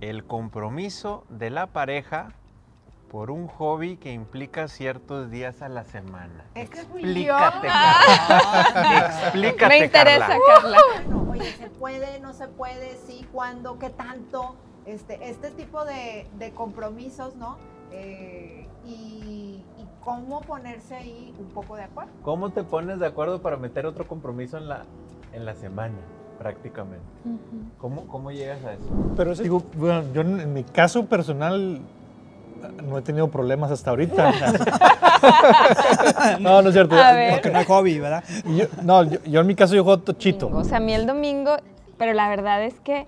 el compromiso de la pareja por un hobby que implica ciertos días a la semana. Es que Explícate. Carla. Explícate, Me interesa, Carla. Carla. Bueno, oye, ¿se puede, no se puede? Sí, ¿cuándo? ¿Qué tanto? Este, este tipo de, de compromisos, ¿no? Eh, y, y cómo ponerse ahí un poco de acuerdo. ¿Cómo te pones de acuerdo para meter otro compromiso en la, en la semana, prácticamente? ¿Cómo, ¿Cómo llegas a eso? Pero digo, bueno, yo en en mi caso personal no he tenido problemas hasta ahorita. no, no es cierto. Porque no hay hobby, ¿verdad? Yo- no, yo, yo en mi caso yo juego tochito. O sea, a mí el domingo, pero la verdad es que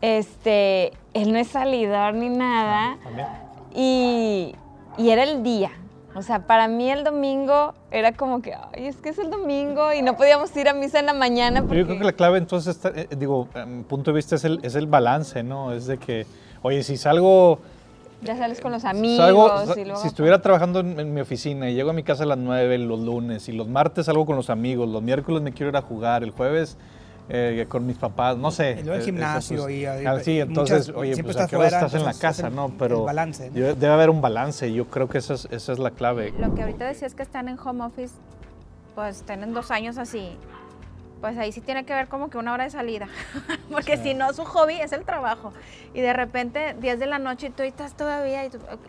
este, él no es salidor ni nada. También. Y, y era el día. O sea, para mí el domingo era como que, ay, es que es el domingo y no podíamos ir a misa en la mañana porque... Yo creo que la clave entonces, está, eh, digo, a mi punto de vista es el, es el balance, ¿no? Es de que, oye, si salgo... Ya sales con los amigos salgo- sa- y luego... Si estuviera trabajando en, en mi oficina y llego a mi casa a las 9 los lunes y los martes salgo con los amigos, los miércoles me quiero ir a jugar, el jueves eh, con mis papás, no sé. Y luego el eh, gimnasio eso, pues, y- y- ah, sí, entonces, muchas- oye, siempre pues ¿a estás fuera, estás en la es casa, el- ¿no? el Pero balance, ¿no? yo- debe haber un balance, yo creo que esa es, esa es la clave. Lo que ahorita decías que están en home office, pues tienen dos años así. Pues ahí sí tiene que ver como que una hora de salida. Porque si no, su hobby es el trabajo. Y de repente, 10 de la noche y tú estás todavía. Y tú, ok.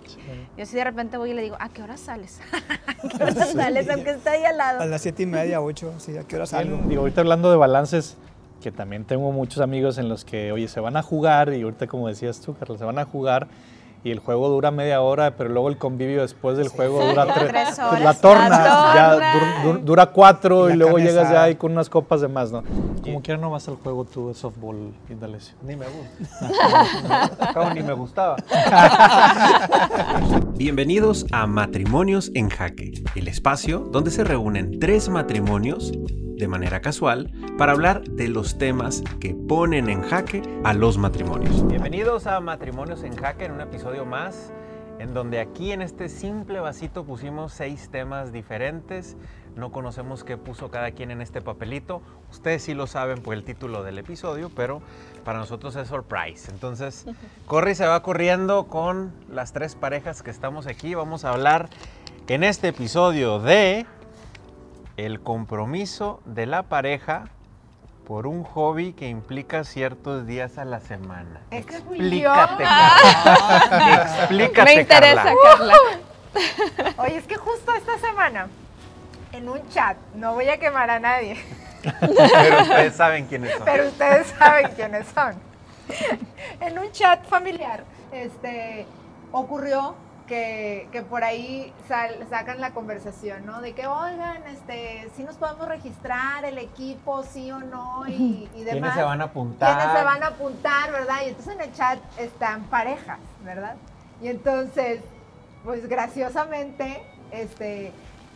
Yo sí de repente voy y le digo, ¿a qué hora sales? ¿A qué hora sales? Aunque esté ahí al A lado. las siete y media, ocho, sí, ¿a qué hora salgo? Digo, ahorita hablando de balances, que también tengo muchos amigos en los que, oye, se van a jugar, y ahorita como decías tú, Carlos, se van a jugar, y el juego dura media hora, pero luego el convivio después del juego dura tres, Tres horas. La torna, La ya torna. dur- dur- dura cuatro, Y luego llegas ya ahí con unas copas de más, ¿no? Como quiera no vas al juego tú de softball, Indalecio. Ni me gusta. Ni me gustaba. Bienvenidos a Matrimonios en Jaque, el espacio donde se reúnen tres matrimonios de manera casual para hablar de los temas que ponen en jaque a los matrimonios. Bienvenidos a Matrimonios en Jaque en un episodio más en donde aquí en este simple vasito pusimos seis temas diferentes. No conocemos qué puso cada quien en este papelito. Ustedes sí lo saben por el título del episodio, pero para nosotros es surprise. Entonces, Corri se va corriendo con las tres parejas que estamos aquí. Vamos a hablar en este episodio de el compromiso de la pareja por un hobby que implica ciertos días a la semana. Es Explícate. Carla. Explícate, Me interesa, Carla. Carla. Oye, es que justo esta semana, en un chat, no voy a quemar a nadie, Pero ustedes saben quiénes son. pero ustedes saben quiénes son. En un chat familiar, este, ocurrió que, que por ahí sal- sacan la conversación, ¿no? De que, oigan, este, si nos podemos registrar el equipo, sí o no, y, y demás. ¿Quiénes se van a apuntar? quiénes se van a apuntar, ¿verdad? Y entonces en el chat están parejas, ¿verdad? Y entonces, pues graciosamente, este,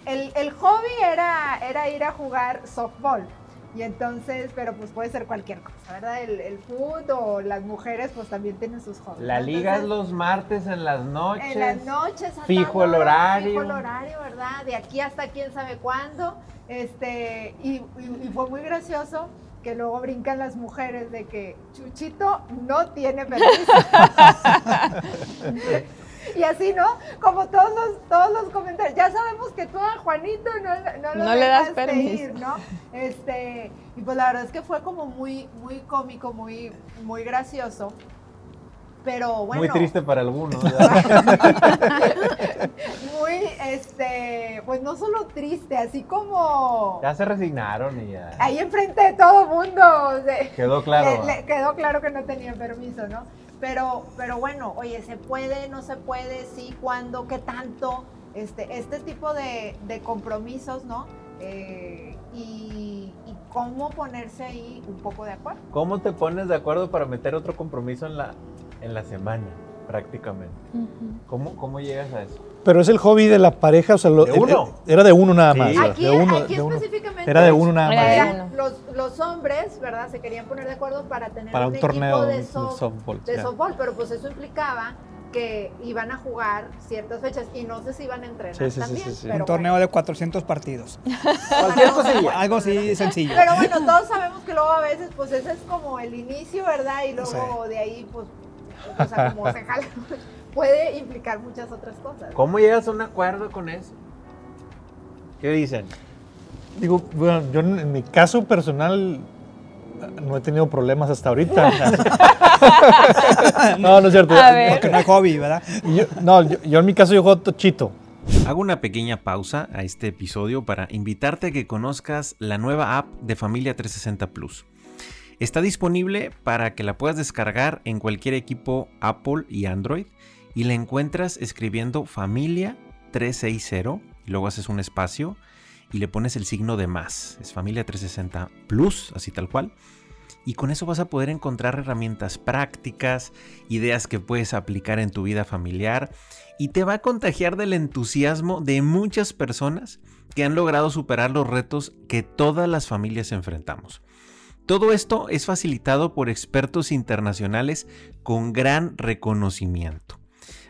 el, el hobby era, era ir a jugar softball. Y entonces, pero pues puede ser cualquier cosa, ¿verdad? El, el foot o las mujeres pues también tienen sus hobbies. La liga es los martes en las noches. en las noches. Fijo el hora, horario. Fijo el horario, ¿verdad? De aquí hasta quién sabe cuándo. Este, y, y- y fue muy gracioso que luego brincan las mujeres de que Chuchito no tiene permiso. y así, ¿no? Como todos los, todos los comentarios. Ya sabemos que tú a Juanito no, no, lo No le das dejaste permiso. ir, ¿no? Este, y pues la verdad es que fue como muy, muy cómico, muy, muy gracioso. Pero bueno. Muy triste para algunos. muy, este, pues no solo triste, así como ya se resignaron y ya. ahí enfrente de todo mundo. o sea, Quedó claro. le- le quedó claro que no tenían permiso, ¿no? Pero, pero bueno, oye, ¿se puede, no se puede? Sí, ¿cuándo? ¿Qué tanto? Este, este tipo de, de compromisos, ¿no? Eh, y, y cómo ponerse ahí un poco de acuerdo. ¿Cómo te pones de acuerdo para meter otro compromiso en la, en la semana, prácticamente? ¿Cómo, ¿Cómo llegas a eso? Pero es el hobby de la pareja, o sea, lo- ¿De uno? era de uno nada Sí. más. Aquí, de uno, aquí de uno. específicamente Era de uno nada más. eran uno. los, los hombres, ¿verdad? Se querían poner de acuerdo para tener Para un, un torneo equipo de de, soft- softball, de softball, pero pues eso implicaba que iban a jugar ciertas fechas y no sé si iban a entrenar Sí, sí, sí, también. sí, sí. pero Un torneo de 400 partidos. Cualquier cosilla. Algo así sencillo. Pero bueno, todos sabemos que luego a veces, pues ese es como el inicio, ¿verdad? Y luego Sí. de ahí, pues o sea, como se jala, puede implicar muchas otras cosas. ¿Cómo llegas a un acuerdo con eso? ¿Qué dicen? Digo, bueno, yo en en mi caso personal no he tenido problemas hasta ahorita. no, no es cierto. Porque no hay hobby, ¿verdad? Yo- no, yo, yo en mi caso yo juego tochito. Hago una pequeña pausa a este episodio para invitarte a que conozcas la nueva app de Familia 360 Plus. Está disponible para que la puedas descargar en cualquier equipo Apple y Android y la encuentras escribiendo Familia 360 y luego haces un espacio y le pones el signo de más. Es Familia 360 Plus, así tal cual. Y con eso vas a poder encontrar herramientas prácticas, ideas que puedes aplicar en tu vida familiar y te va a contagiar del entusiasmo de muchas personas que han logrado superar los retos que todas las familias enfrentamos. Todo esto es facilitado por expertos internacionales con gran reconocimiento.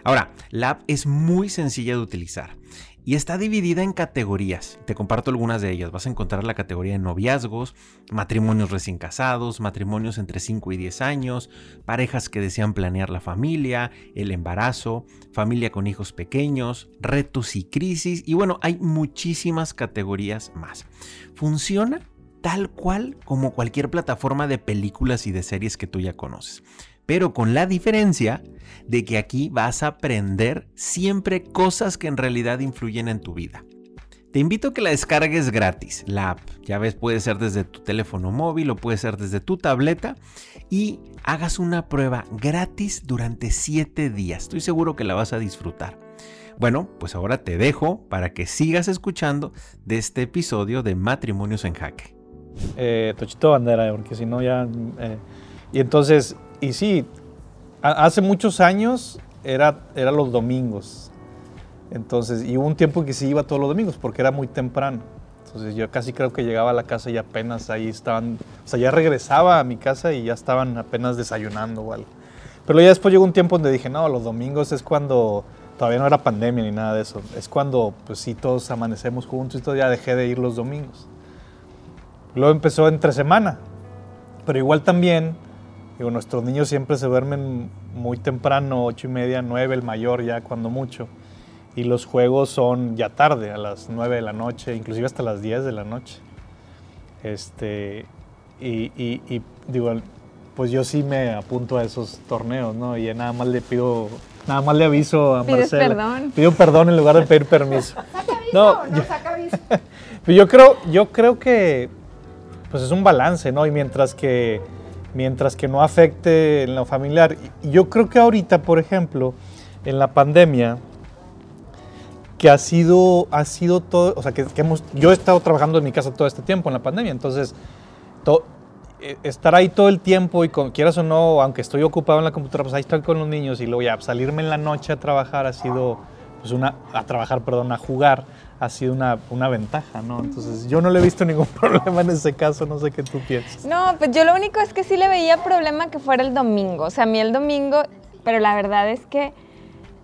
Ahora, la app es muy sencilla de utilizar y está dividida en categorías. Te comparto algunas de ellas. Vas a encontrar la categoría de noviazgos, matrimonios recién casados, matrimonios entre 5 y 10 años, parejas que desean planear la familia, el embarazo, familia con hijos pequeños, retos y crisis. Y bueno, hay muchísimas categorías más. Funciona tal cual como cualquier plataforma de películas y de series que tú ya conoces. Pero con la diferencia de que aquí vas a aprender siempre cosas que en realidad influyen en tu vida. Te invito a que la descargues gratis, la app. Ya ves, puede ser desde tu teléfono móvil o puede ser desde tu tableta y hagas una prueba gratis durante 7 días. Estoy seguro que la vas a disfrutar. Bueno, pues ahora te dejo para que sigas escuchando de este episodio de Matrimonios en Jaque. eh, Tochito Bandera, porque si no ya... eh, y entonces, y sí, hace muchos años era, era los domingos. Entonces, y hubo un tiempo que sí iba todos los domingos porque era muy temprano. Entonces yo casi creo que llegaba a la casa y apenas ahí estaban, o sea, ya regresaba a mi casa y ya estaban apenas desayunando o algo. Pero ya después llegó un tiempo donde dije, no, los domingos es cuando todavía no era pandemia ni nada de eso. Es cuando, pues sí, todos amanecemos juntos y todo, ya dejé de ir los domingos. Luego empezó entre semana, pero igual también, digo, nuestros niños siempre se duermen muy temprano, ocho y media, nueve, el mayor ya cuando mucho. Y los juegos son ya tarde, a las nueve de la noche, inclusive hasta las 10 de la noche. Este, y, y- y, digo, pues yo sí me apunto a esos torneos, ¿no? Y nada más le pido, nada más le aviso a Pides Marcela. perdón. Pido perdón en lugar de pedir permiso. ¿Saca aviso No, no yo- saca aviso? Yo creo, yo creo que pues es un balance, ¿no? Y mientras que, mientras que no afecte en lo familiar. Yo creo que ahorita, por ejemplo, en la pandemia, que ha sido, ha sido todo, o sea, que, que hemos, yo he estado trabajando en mi casa todo este tiempo en la pandemia, entonces, to- eh, estar ahí todo el tiempo y con, quieras o no, aunque estoy ocupado en la computadora, pues ahí estoy con los niños y luego ya salirme en la noche a trabajar ha sido, pues una, a trabajar, perdón, a jugar, ha sido una, una ventaja, ¿no? Entonces, yo no le he visto ningún problema en ese caso, no sé qué tú piensas. No, pues yo lo único es que sí le veía problema que fuera el domingo. O sea, a mí el domingo, pero la verdad es que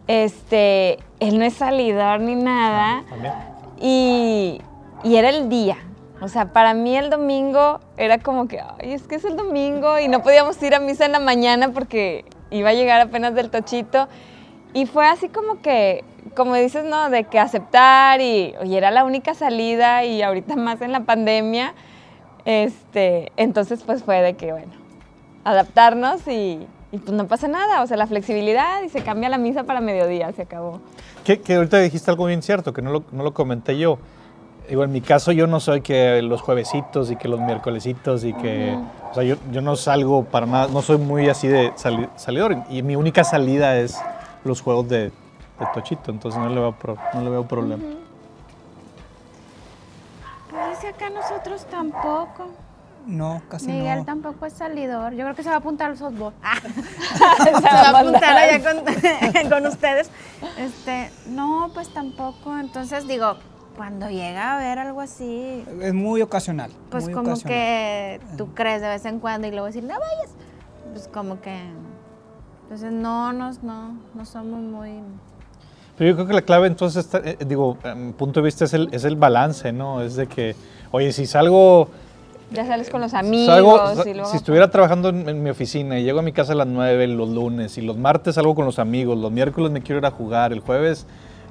este, él no es salidor ni nada. También. Y, y era el día. O sea, para mí el domingo era como que, ay, es que es el domingo y no podíamos ir a misa en la mañana porque iba a llegar apenas del tochito. Y fue así como que, como dices, ¿no? De que aceptar y, oye, era la única salida y ahorita más en la pandemia. Este, entonces pues fue de que, bueno, adaptarnos y, y pues no pasa nada. O sea, la flexibilidad y se cambia la misa para mediodía, se acabó. Que, que ahorita dijiste algo bien cierto, que no lo, no lo comenté yo. Digo, en mi caso yo no soy que los juevesitos y que los miércolesitos y que... O sea, yo, yo no salgo para nada, no soy muy así de sali- salidor. Y mi única salida es los juegos de, de Tochito, entonces no le veo, pro- no le veo problema. Pues si acá nosotros tampoco. No, casi Miguel no. tampoco es salidor. Yo creo que se va a apuntar al softball. Ah, se se va a apuntar allá con, con ustedes. Este, no, pues tampoco. Entonces digo, cuando llega a ver algo así, Es muy ocasional. pues muy como ocasional. que tú crees de vez en cuando y luego decir, no vayas. Pues como que. Entonces no, nos, no, no somos muy. Pero yo creo que la clave entonces, está, eh, digo, a mi punto de vista es el, es el balance, ¿no? Es de que, oye, si salgo Ya sales con los amigos Salgo- y luego... si estuviera trabajando en, en mi oficina y llego a mi casa a las 9 los lunes y los martes salgo con los amigos, los miércoles me quiero ir a jugar, el jueves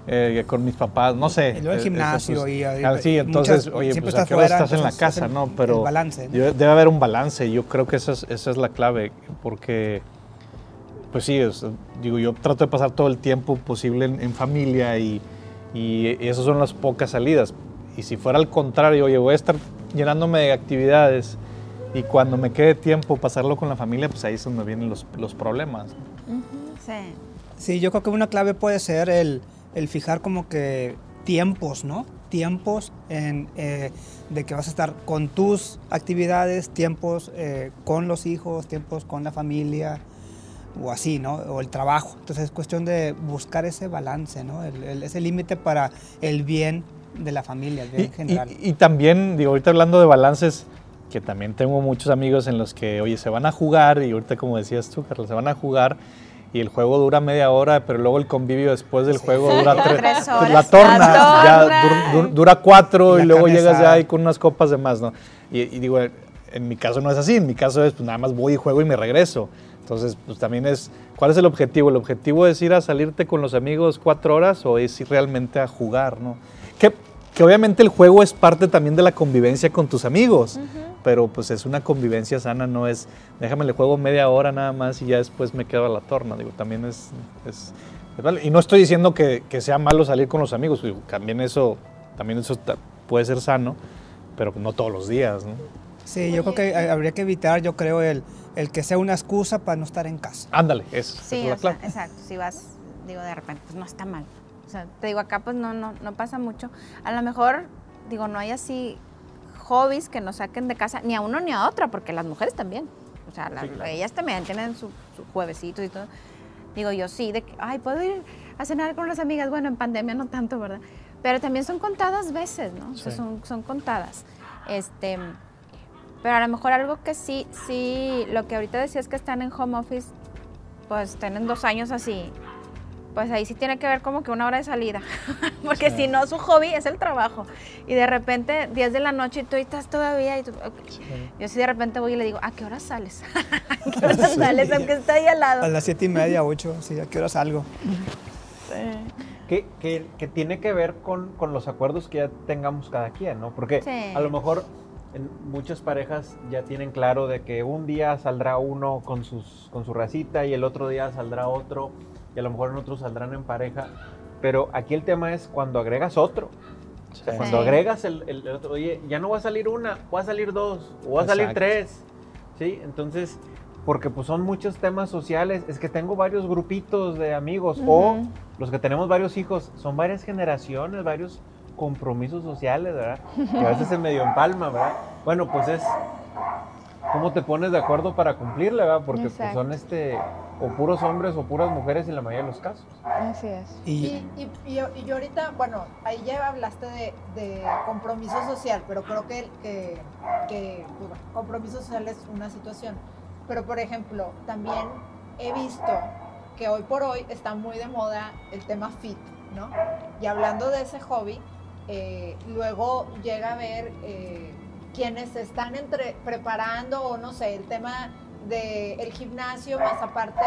eh, con mis papás, no sé. Y luego el eh, gimnasio pues, y- y- ah, sí, entonces, muchas- oye, siempre pues a estás fuera, estás en la casa, el- ¿no? el Pero balance, ¿no? debe, debe haber un balance, yo creo que esa es, esa es la clave, porque, pues sí, es- digo, yo trato de pasar todo el tiempo posible en, en familia y, y esas son las pocas salidas. Y si fuera al contrario, oye, voy a estar llenándome de actividades y cuando me quede tiempo pasarlo con la familia, pues ahí es donde vienen los, los problemas. Sí. Sí, yo creo que una clave puede ser el, el fijar como que tiempos, ¿no? Tiempos en, eh, de que vas a estar con tus actividades, tiempos eh, con los hijos, tiempos con la familia o así, ¿no? O el trabajo. Entonces es cuestión de buscar ese balance, ¿no? El- el- ese límite para el bien de la familia, el bien Y, general. y- y también, digo, ahorita hablando de balances, que también tengo muchos amigos en los que, oye, se van a jugar, y ahorita como decías tú, Carlos, se van a jugar y el juego dura media hora, pero luego el convivio después del juego dura tre- Tres horas. La torna, La ya torna. dur- dur- dura cuatro Y luego llegas ya ahí con unas copas de más, ¿no? Y, y digo, en mi caso no es así, en mi caso es pues nada más voy y juego y me regreso. Entonces, pues también es, ¿cuál es el objetivo? ¿El objetivo es ir a salirte con los amigos cuatro horas o es ir realmente a jugar, ¿no? Que, que obviamente el juego es parte también de la convivencia con tus amigos, pero pues es una convivencia sana, no es, déjame le juego media hora nada más y ya después me quedo a la torna, digo, también es... es- y no estoy diciendo que, que sea malo salir con los amigos, digo, también eso, también eso puede ser sano, pero no todos los días, ¿no? Sí, yo creo que habría que evitar, yo creo, el, el que sea una excusa para no estar en casa. Ándale, eso, Sí, es la o sea, clave. exacto. Si vas, digo, de repente, pues no está mal. O sea, te digo, acá pues no, no, no pasa mucho. A lo mejor, digo, no hay así hobbies que nos saquen de casa, ni a uno ni a otra, porque las mujeres también. O sea, la- ellas también tienen sus su juevesitos y todo. Digo, yo sí, de que, ay, puedo ir a cenar con las amigas. Bueno, en pandemia no tanto, ¿verdad? Pero también son contadas veces, ¿no? O sea, Sí. son, son contadas. Este, pero a lo mejor algo que sí, sí, lo que ahorita decías que están en home office, pues tienen dos años así, pues ahí sí tiene que ver como que una hora de salida, porque si no su hobby es el trabajo y de repente 10 de la noche y tú estás todavía y tú, ok. yo sí de repente voy y le digo, ¿a qué hora sales? ¿A qué hora sales? Aunque esté ahí al A lado. las siete y media, ocho, sí, ¿a qué hora salgo? Que, que- que tiene que ver con, con los acuerdos que ya tengamos cada quien, ¿no? Porque Sí. a lo mejor muchas parejas ya tienen claro de que un día saldrá uno con, sus, con su racita y el otro día saldrá otro y a lo mejor en otros saldrán en pareja. Pero aquí el tema es cuando agregas otro. O sea, Sí. cuando agregas el, el- el otro, oye, ya no va a salir una, va a salir dos, o va a salir tres. ¿Sí? Entonces, porque pues son muchos temas sociales. Es que tengo varios grupitos de amigos o los que tenemos varios hijos, son varias generaciones, varios compromisos sociales, ¿verdad? Que a veces se medio empalma, ¿verdad? Bueno, pues es cómo te pones de acuerdo para cumplirle, ¿verdad? Porque pues, son este o puros hombres o puras mujeres en la mayoría de los casos. Así es. Y, Y, y- y yo, y yo ahorita, bueno, ahí ya hablaste de, de compromiso social, pero creo que, que, que, pues, bueno, compromiso social es una situación. Pero, por ejemplo, también he visto que hoy por hoy está muy de moda el tema fit, ¿no? Y hablando de ese hobby, eh, luego llega a ver eh, quienes están entre, preparando, o no sé, el tema del gimnasio, más aparte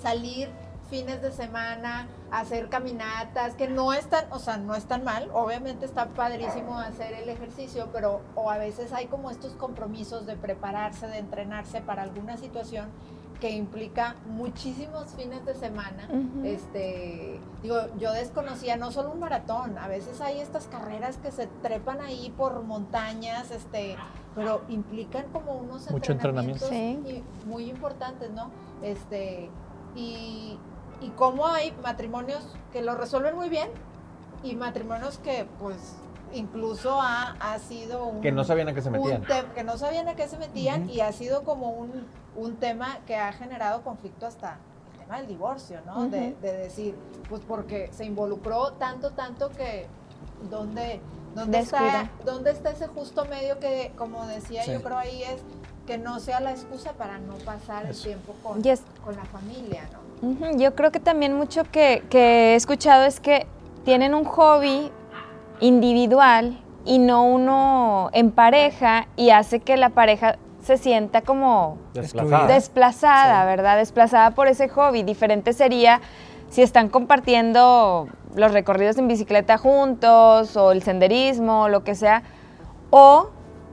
salir fines de semana, hacer caminatas, que no están, o sea, no están mal, obviamente está padrísimo hacer el ejercicio, pero o a veces hay como estos compromisos de prepararse, de entrenarse para alguna situación que implica muchísimos fines de semana. Este, digo, yo desconocía no solo un maratón, a veces hay estas carreras que se trepan ahí por montañas, este, pero implican como unos Mucho entrenamiento. entrenamientos y muy importantes, ¿no? Este, y, y cómo hay matrimonios que lo resuelven muy bien y matrimonios que pues incluso ha, ha sido un, Que no sabían a qué se metían. que no sabían a qué se metían y ha sido como un, un tema que ha generado conflicto hasta el tema del divorcio, ¿no? de, decir, pues porque se involucró tanto, tanto que ¿dónde, dónde, está, dónde está ese justo medio que, como decía Sí. yo creo ahí es que no sea la excusa para no pasar el tiempo con, Yes. con la familia, ¿no? Yo creo que también mucho que, que he escuchado es que tienen un hobby individual y no uno en pareja y hace que la pareja se sienta como Desplazada. desplazada, Sí. ¿verdad? Desplazada por ese hobby. Diferente sería si están compartiendo los recorridos en bicicleta juntos o el senderismo o lo que sea, o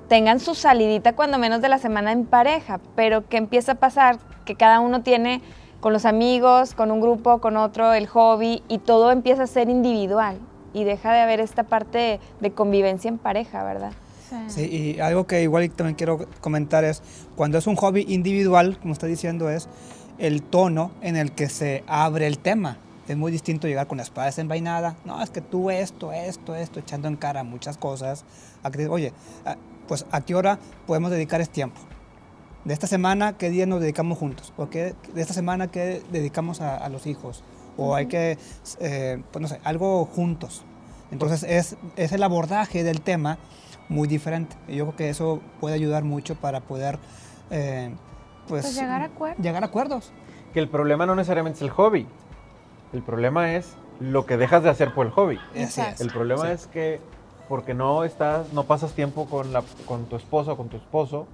tengan su salidita cuando menos de la semana en pareja, pero que empieza a pasar que cada uno tiene con los amigos, con un grupo, con otro, el hobby y todo empieza a ser individual y deja de haber esta parte de convivencia en pareja, ¿verdad? Sí, y algo que igual también quiero comentar es, cuando es un hobby individual, como está diciendo, es el tono en el que se abre el tema. Es muy distinto llegar con la espada desenvainada. No, es que tú esto, esto, esto, echando en cara muchas cosas. A que, oye, ah, pues a qué hora podemos dedicar este tiempo. De esta semana, ¿qué día nos dedicamos juntos? ¿O qué, de esta semana, qué dedicamos a, a los hijos? O hay que, eh, pues no sé, algo juntos. Entonces es, es el abordaje del tema muy diferente. Yo creo que eso puede ayudar mucho para poder, eh, pues, Pues llegar a acuerdos. llegar a acuerdos. Que el problema no necesariamente es el hobby. El problema es lo que dejas de hacer por el hobby. Así Exacto. es. El problema Sí. es que porque no estás, no pasas tiempo con, la, con tu esposa o con tu esposo,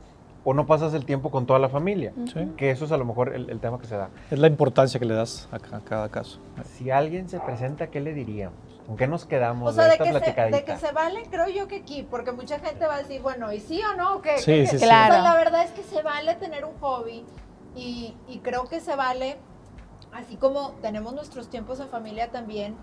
o no pasas el tiempo con toda la familia. Sí. Que eso es a lo mejor el, el tema que se da. Es la importancia que le das a, a cada caso. Si alguien se presenta, ¿qué le diríamos? ¿Con qué nos quedamos O sea, de de esta que, se, de que se vale, creo yo que aquí, porque mucha gente va a decir, bueno, ¿y sí o no? ¿Qué, Sí, qué- sí, qué? sí. Claro. O sea, la verdad es que se vale tener un hobby y, y creo que se vale, así como tenemos nuestros tiempos en familia también,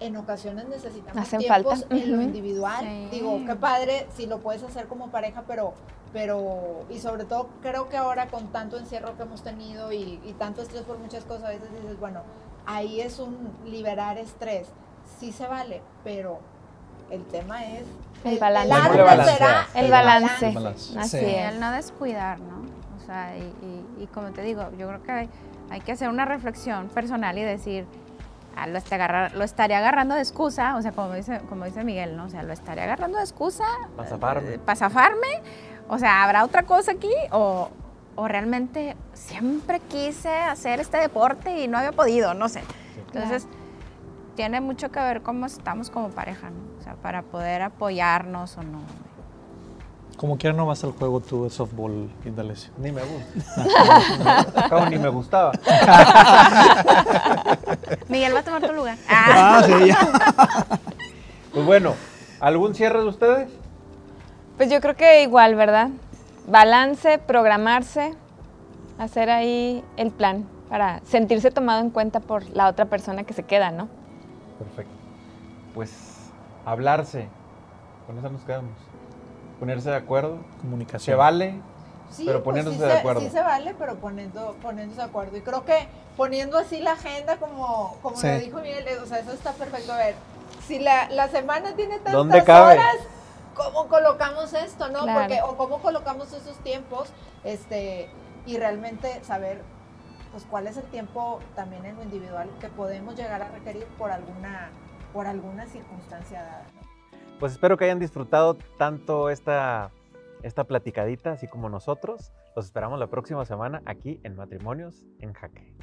en ocasiones necesitamos Hacen tiempos falta. en lo individual. Sí. Digo, qué padre si lo puedes hacer como pareja, pero, pero, y sobre todo creo que ahora con tanto encierro que hemos tenido y, y tanto estrés por muchas cosas, a veces dices, bueno, ahí es un liberar estrés. Sí se vale, pero el tema es El balance. El balance. El balance. Así Sí. Es. el no descuidar, ¿no? O sea, y, y- y como te digo, yo creo que hay, hay que hacer una reflexión personal y decir, ah, lo, está agarra- lo estaré agarrando de excusa, o sea, como dice, como dice Miguel, ¿no? O sea, lo estaré agarrando de excusa. Pa' zafarme. eh, pa' zafarme. O sea, ¿habrá otra cosa aquí? O, o realmente siempre quise hacer este deporte y no había podido, no sé. Entonces, tiene mucho que ver cómo estamos como pareja, ¿no? O sea, para poder apoyarnos o no. Como quiera no vas al juego tú de softball, Indalecio. Ni me gusta. Cabo, ni me gustaba. Miguel va a tomar tu lugar. Ah. Ah, sí, ya. Pues bueno, ¿algún cierre de ustedes? Pues yo creo que igual, ¿verdad? Balance, programarse, hacer ahí el plan para sentirse tomado en cuenta por la otra persona que se queda, ¿no? Perfecto. Pues hablarse. Con eso nos quedamos. Ponerse de acuerdo. Comunicación. Se vale. Sí, Pero pues poniéndose sí de se- acuerdo. Sí se vale, pero poniendo, poniéndose de acuerdo. Y creo que poniendo así la agenda, como, como Sí. lo dijo Miguel, o sea, eso está perfecto. A ver, si la, la semana tiene tantas ¿Dónde cabe? horas, ¿cómo colocamos esto, no? Claro. Porque, o cómo colocamos esos tiempos, este, y realmente saber, pues, cuál es el tiempo también en lo individual que podemos llegar a requerir por alguna, por alguna circunstancia dada. ¿no? Pues espero que hayan disfrutado tanto esta, esta platicadita, así como nosotros. Los esperamos la próxima semana aquí en Matrimonios en Jaque.